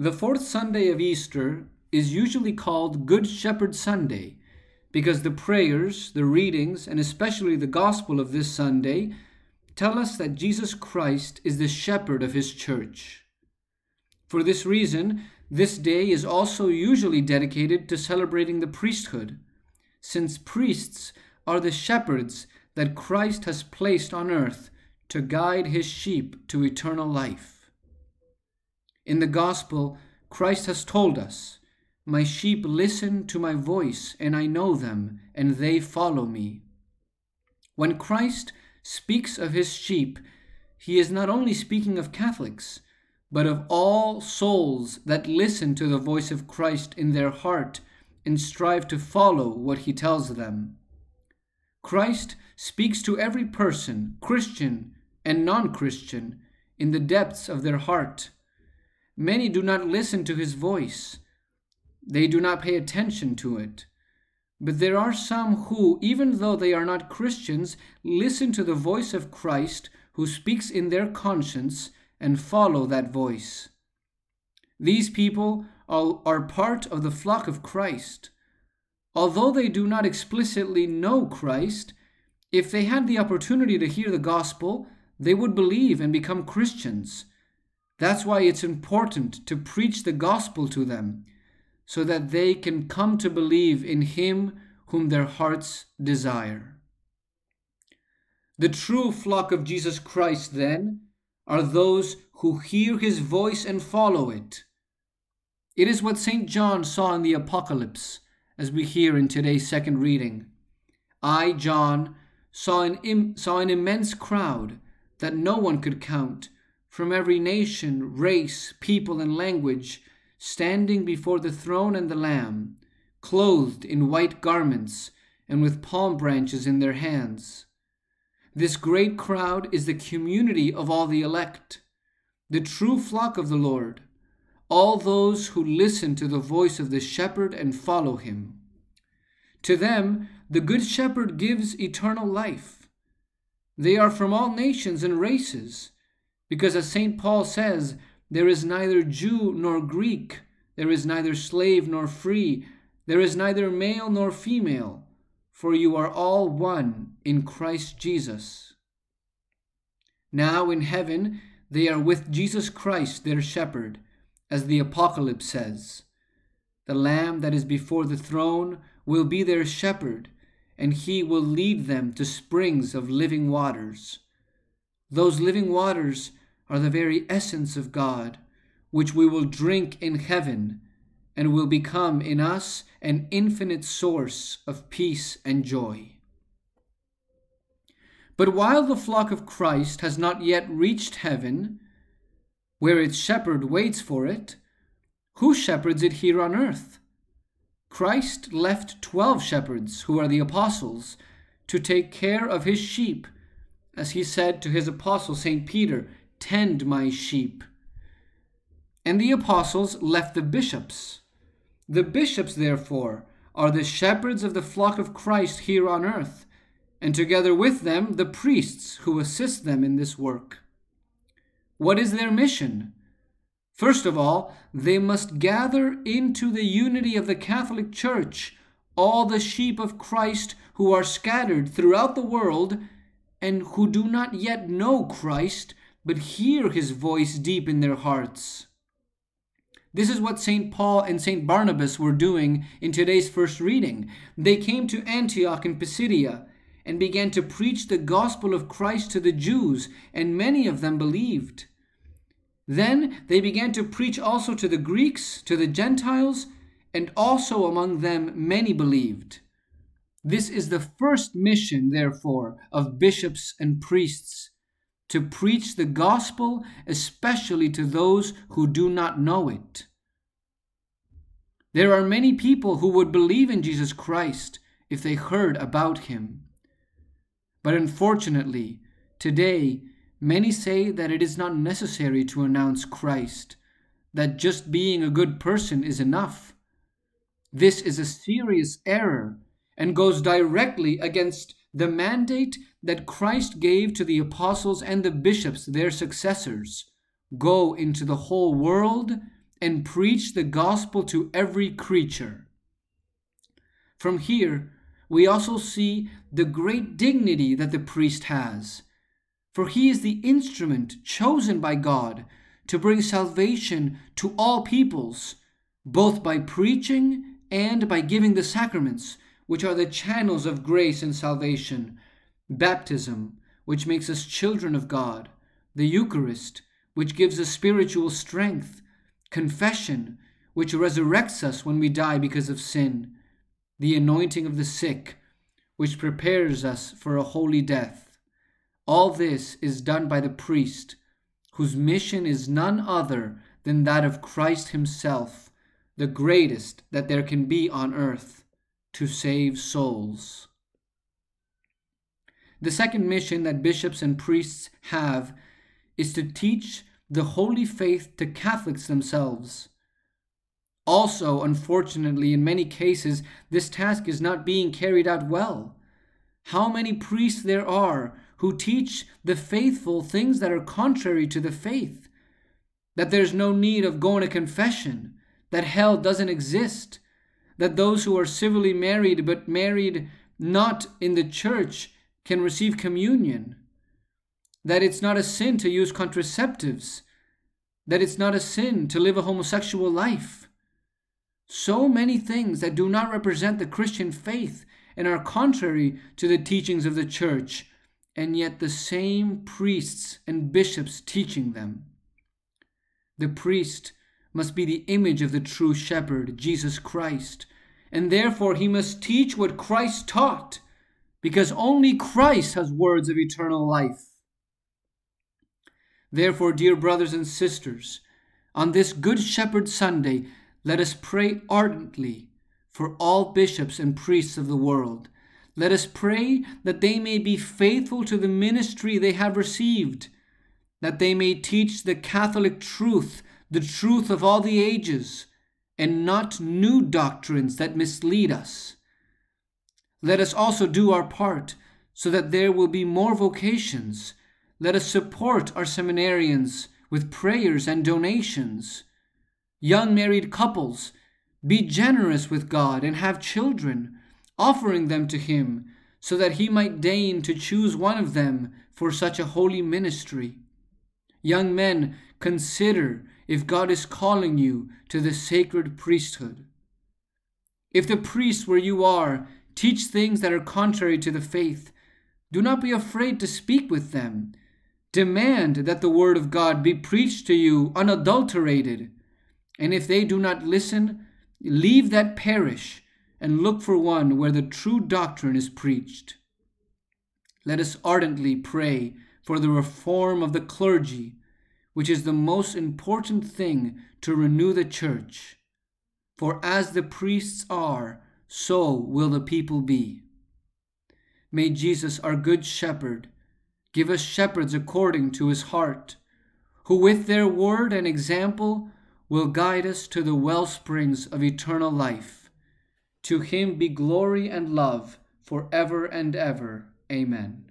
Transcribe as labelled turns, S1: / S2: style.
S1: The fourth Sunday of Easter is usually called Good Shepherd Sunday because the prayers, the readings, and especially the gospel of this Sunday tell us that Jesus Christ is the shepherd of his church. For this reason, this day is also usually dedicated to celebrating the priesthood, since priests are the shepherds that Christ has placed on earth to guide his sheep to eternal life. In the gospel, Christ has told us, My sheep listen to my voice, and I know them, and they follow me. When Christ speaks of his sheep, he is not only speaking of Catholics, but of all souls that listen to the voice of Christ in their heart and strive to follow what he tells them. Christ speaks to every person, Christian and non Christian, in the depths of their heart Many do not listen to his voice, they do not pay attention to it. But there are some who, even though they are not Christians, listen to the voice of Christ who speaks in their conscience and follow that voice. These people are part of the flock of Christ. Although they do not explicitly know Christ, if they had the opportunity to hear the gospel, they would believe and become Christians. That's why it's important to preach the gospel to them so that they can come to believe in Him whom their hearts desire. The true flock of Jesus Christ, then, are those who hear His voice and follow it. It is what St. John saw in the Apocalypse, as we hear in today's second reading. I, John, saw an, Im- saw an immense crowd that no one could count from every nation, race, people, and language, standing before the throne and the Lamb, clothed in white garments and with palm branches in their hands. This great crowd is the community of all the elect, the true flock of the Lord, all those who listen to the voice of the shepherd and follow him. To them, the Good Shepherd gives eternal life. They are from all nations and races because as St. Paul says, there is neither Jew nor Greek, there is neither slave nor free, there is neither male nor female, for you are all one in Christ Jesus. Now in heaven they are with Jesus Christ their shepherd, as the Apocalypse says. The Lamb that is before the throne will be their shepherd, and he will lead them to springs of living waters. Those living waters are the very essence of God, which we will drink in heaven and will become in us an infinite source of peace and joy. But while the flock of Christ has not yet reached heaven, where its shepherd waits for it, who shepherds it here on earth? Christ left twelve shepherds, who are the apostles, to take care of his sheep, as he said to his apostle St. Peter Tend my sheep. And the apostles left the bishops. The bishops, therefore, are the shepherds of the flock of Christ here on earth, and together with them the priests who assist them in this work. What is their mission? First of all, they must gather into the unity of the Catholic Church all the sheep of Christ who are scattered throughout the world and who do not yet know Christ but hear his voice deep in their hearts. This is what St. Paul and St. Barnabas were doing in today's first reading. They came to Antioch in Pisidia and began to preach the gospel of Christ to the Jews, and many of them believed. Then they began to preach also to the Greeks, to the Gentiles, and also among them many believed. This is the first mission, therefore, of bishops and priests to preach the gospel, especially to those who do not know it. There are many people who would believe in Jesus Christ if they heard about him. But unfortunately, today, many say that it is not necessary to announce Christ, that just being a good person is enough. This is a serious error and goes directly against the mandate that Christ gave to the apostles and the bishops, their successors go into the whole world and preach the gospel to every creature. From here, we also see the great dignity that the priest has, for he is the instrument chosen by God to bring salvation to all peoples, both by preaching and by giving the sacraments, which are the channels of grace and salvation baptism, which makes us children of God, the Eucharist, which gives us spiritual strength, confession, which resurrects us when we die because of sin, the anointing of the sick, which prepares us for a holy death. All this is done by the priest, whose mission is none other than that of Christ Himself, the greatest that there can be on earth, to save souls. The second mission that bishops and priests have is to teach the holy faith to Catholics themselves. Also, unfortunately, in many cases, this task is not being carried out well. How many priests there are who teach the faithful things that are contrary to the faith? That there's no need of going to confession, that hell doesn't exist, that those who are civilly married but married not in the church can receive communion, that it's not a sin to use contraceptives, that it's not a sin to live a homosexual life. So many things that do not represent the Christian faith and are contrary to the teachings of the church, and yet the same priests and bishops teaching them. The priest must be the image of the true shepherd, Jesus Christ, and therefore he must teach what Christ taught, because only Christ has words of eternal life. Therefore, dear brothers and sisters, on this Good Shepherd Sunday, let us pray ardently for all bishops and priests of the world. Let us pray that they may be faithful to the ministry they have received, that they may teach the Catholic truth, the truth of all the ages, and not new doctrines that mislead us. Let us also do our part so that there will be more vocations let us support our seminarians with prayers and donations. Young married couples, be generous with God and have children, offering them to Him, so that He might deign to choose one of them for such a holy ministry. Young men, consider if God is calling you to the sacred priesthood. If the priests where you are teach things that are contrary to the faith, do not be afraid to speak with them Demand that the word of God be preached to you unadulterated. And if they do not listen, leave that parish and look for one where the true doctrine is preached. Let us ardently pray for the reform of the clergy, which is the most important thing to renew the church. For as the priests are, so will the people be. May Jesus, our good shepherd, Give us shepherds according to his heart, who with their word and example will guide us to the well springs of eternal life. To him be glory and love for ever and ever. Amen.